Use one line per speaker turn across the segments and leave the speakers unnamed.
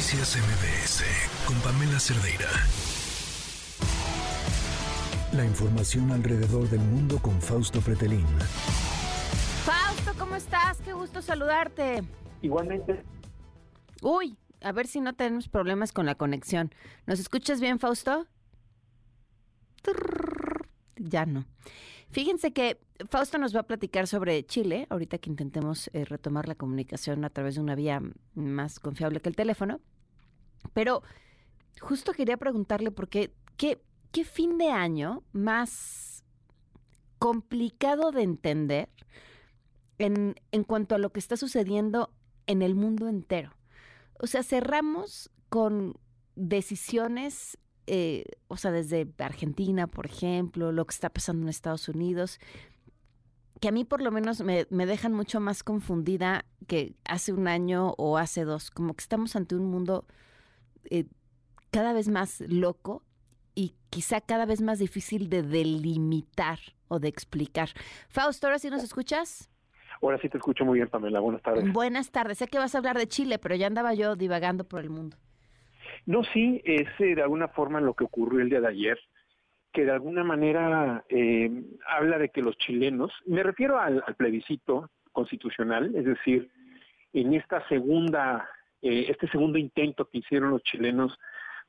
Noticias MBS con Pamela Cerdeira. La información alrededor del mundo con Fausto Pretelín.
Fausto, ¿cómo estás? Qué gusto saludarte.
Igualmente.
Uy, a ver si no tenemos problemas con la conexión. ¿Nos escuchas bien, Fausto? Ya no. Fíjense que Fausto nos va a platicar sobre Chile, ahorita que intentemos eh, retomar la comunicación a través de una vía más confiable que el teléfono. Pero justo quería preguntarle por qué, qué, qué fin de año más complicado de entender en, en cuanto a lo que está sucediendo en el mundo entero. O sea, cerramos con decisiones eh, o sea, desde Argentina, por ejemplo, lo que está pasando en Estados Unidos, que a mí por lo menos me, dejan mucho más confundida que hace un año o hace dos, como que estamos ante un mundo eh, cada vez más loco y quizá cada vez más difícil de delimitar o de explicar. Fausto, ¿ahora sí nos escuchas?
Ahora sí te escucho muy bien, Pamela. Buenas tardes.
Buenas tardes. Sé que vas a hablar de Chile, pero ya andaba yo divagando por el mundo.
No, sí, es eh, de alguna forma lo que ocurrió el día de ayer, que de alguna manera eh, habla de que los chilenos, me refiero al, plebiscito constitucional, es decir, en esta segunda, eh, este segundo intento que hicieron los chilenos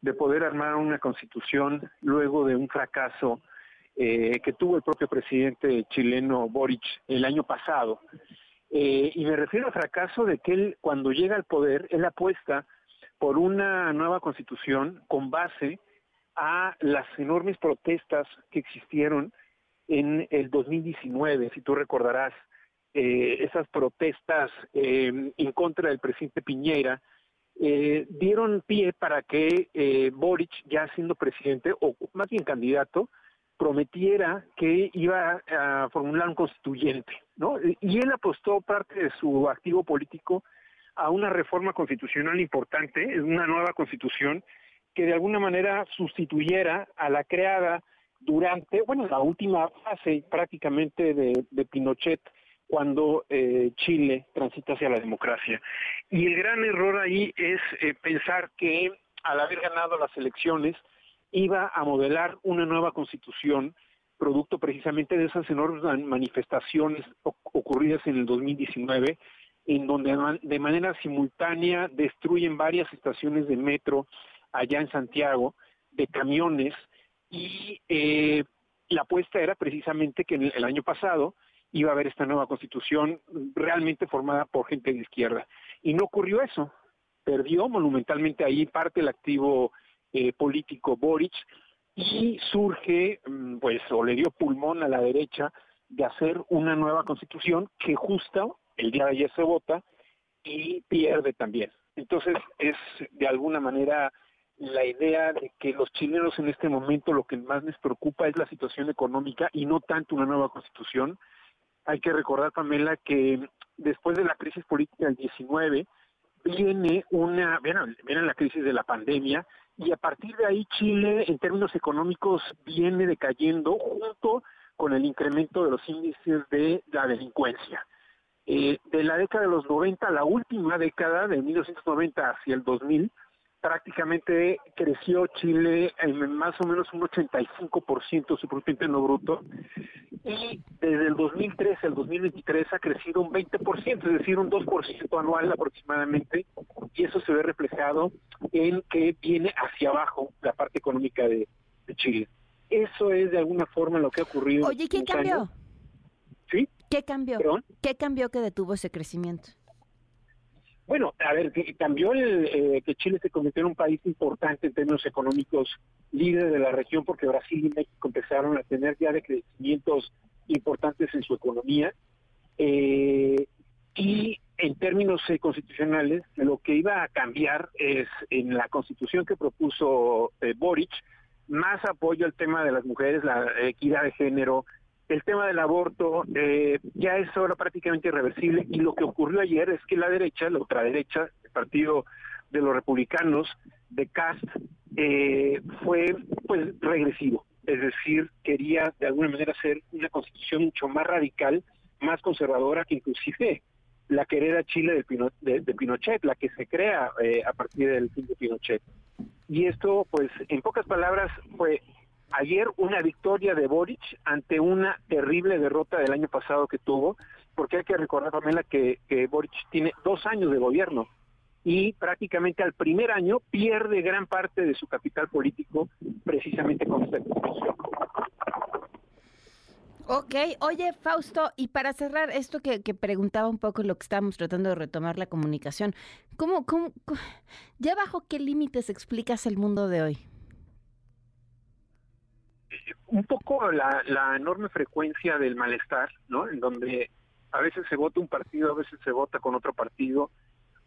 de poder armar una constitución luego de un fracaso que tuvo el propio presidente chileno Boric el año pasado. y me refiero al fracaso de que él, cuando llega al poder, él apuesta por una nueva constitución con base a las enormes protestas que existieron en el 2019, si tú recordarás, eh, esas protestas eh, en contra del presidente Piñera, eh, dieron pie para que Boric, ya siendo presidente, o más bien candidato, prometiera que iba a formular un constituyente, ¿no? Y él apostó parte de su activo político a una reforma constitucional importante, una nueva constitución que de alguna manera sustituyera a la creada durante, bueno, la última fase prácticamente de, Pinochet, cuando eh, Chile transita hacia la democracia. Y el gran error ahí es eh, pensar que al haber ganado las elecciones iba a modelar una nueva constitución producto precisamente de esas enormes manifestaciones ocurridas en el 2019 en donde de manera simultánea destruyen varias estaciones de metro allá en Santiago, de camiones, y eh, la apuesta era precisamente que el, año pasado iba a haber esta nueva constitución realmente formada por gente de izquierda. Y no ocurrió eso. Perdió monumentalmente ahí parte del activo eh, político Boric y surge, mm, pues, o le dio pulmón a la derecha de hacer una nueva constitución que justo el día de ayer se vota y pierde también. Entonces es de alguna manera la idea de que los chilenos en este momento lo que más les preocupa es la situación económica y no tanto una nueva constitución. Hay que recordar, Pamela, que después de la crisis política del 19 viene una, viene la crisis de la pandemia y a partir de ahí Chile en términos económicos viene decayendo junto con el incremento de los índices de la delincuencia. Eh, de la década de los 90, la última década, de 1990 hacia el 2000, prácticamente creció Chile en más o menos un 85% su Producto Interno Bruto y desde el 2003 al 2023 ha crecido un 20%, es decir, un 2% anual aproximadamente y eso se ve reflejado en que viene hacia abajo la parte económica de, Chile. Eso es de alguna forma lo que ha ocurrido.
Oye, ¿qué cambió?
¿Sí?
¿Qué cambió? ¿Qué cambió que detuvo ese crecimiento?
Bueno, a ver, cambió el, eh, que Chile se convirtió en un país importante en términos económicos, líder de la región, porque Brasil y México empezaron a tener ya de crecimientos importantes en su economía. Eh, y en términos eh, constitucionales, lo que iba a cambiar es en la constitución que propuso Boric, más apoyo al tema de las mujeres, la equidad de género, el tema del aborto eh, ya es ahora prácticamente irreversible y lo que ocurrió ayer es que la derecha, la ultraderecha, el partido de los republicanos de Cast, eh, fue pues regresivo, es decir, quería de alguna manera hacer una constitución mucho más radical, más conservadora que inclusive la querida Chile de, de, Pinochet, la que se crea eh, a partir del fin de Pinochet. Y esto, pues, en pocas palabras, fue ayer una victoria de Boric ante una terrible derrota del año pasado que tuvo, porque hay que recordar, Pamela, que, que Boric tiene dos años de gobierno y prácticamente al primer año pierde gran parte de su capital político precisamente con esta constitución.
Ok, oye Fausto, y para cerrar esto que, preguntaba un poco lo que estábamos tratando de retomar la comunicación, ¿cómo, cómo, ya bajo qué límites explicas el mundo de hoy?
Un poco la, enorme frecuencia del malestar, ¿no? En donde a veces se vota un partido, a veces se vota con otro partido,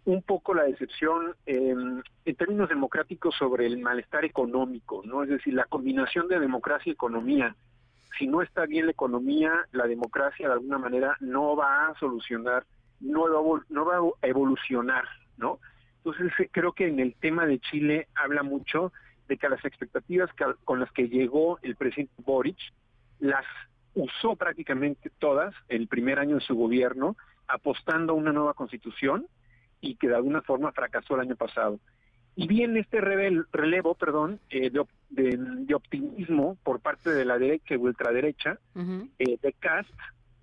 un poco la decepción em, en términos democráticos sobre el malestar económico, ¿no? Es decir, la combinación de democracia y economía si no está bien la economía, la democracia de alguna manera no va a solucionar, no va, no va a evolucionar, ¿no? Entonces creo que en el tema de Chile habla mucho de que las expectativas con las que llegó el presidente Boric las usó prácticamente todas el primer año de su gobierno, apostando a una nueva constitución y que de alguna forma fracasó el año pasado. Y bien este relevo perdón, eh, de, optimismo por parte de la derecha y ultraderecha, eh, de Cast,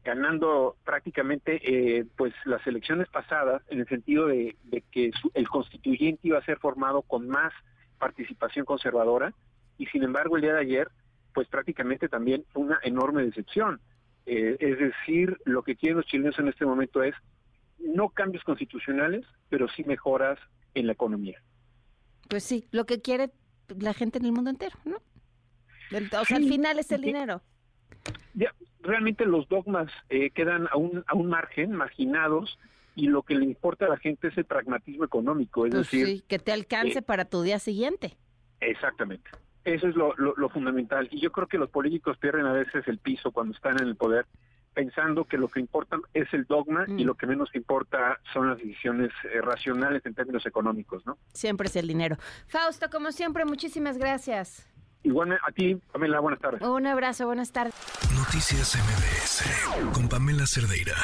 ganando prácticamente eh, pues las elecciones pasadas en el sentido de, que el constituyente iba a ser formado con más participación conservadora y sin embargo el día de ayer pues prácticamente también una enorme decepción. es decir, lo que quieren los chilenos en este momento es no cambios constitucionales, pero sí mejoras en la economía.
Pues sí, lo que quiere la gente en el mundo entero, ¿no? o sea, al final es el dinero.
Ya, realmente los dogmas eh, quedan a un, a un margen, marginados, y lo que le importa a la gente es el pragmatismo económico, es pues decir... Sí,
que te alcance eh, para tu día siguiente.
Exactamente. Eso es lo, lo, fundamental. Y yo creo que los políticos pierden a veces el piso cuando están en el poder pensando que lo que importa es el dogma y mm. lo que menos importa son las decisiones eh, racionales en términos económicos, ¿no?
Siempre es el dinero. Fausto, como siempre, muchísimas gracias.
Igual a ti, Pamela, buenas tardes.
Un abrazo, buenas tardes.
Noticias MBS con Pamela Cerdeira.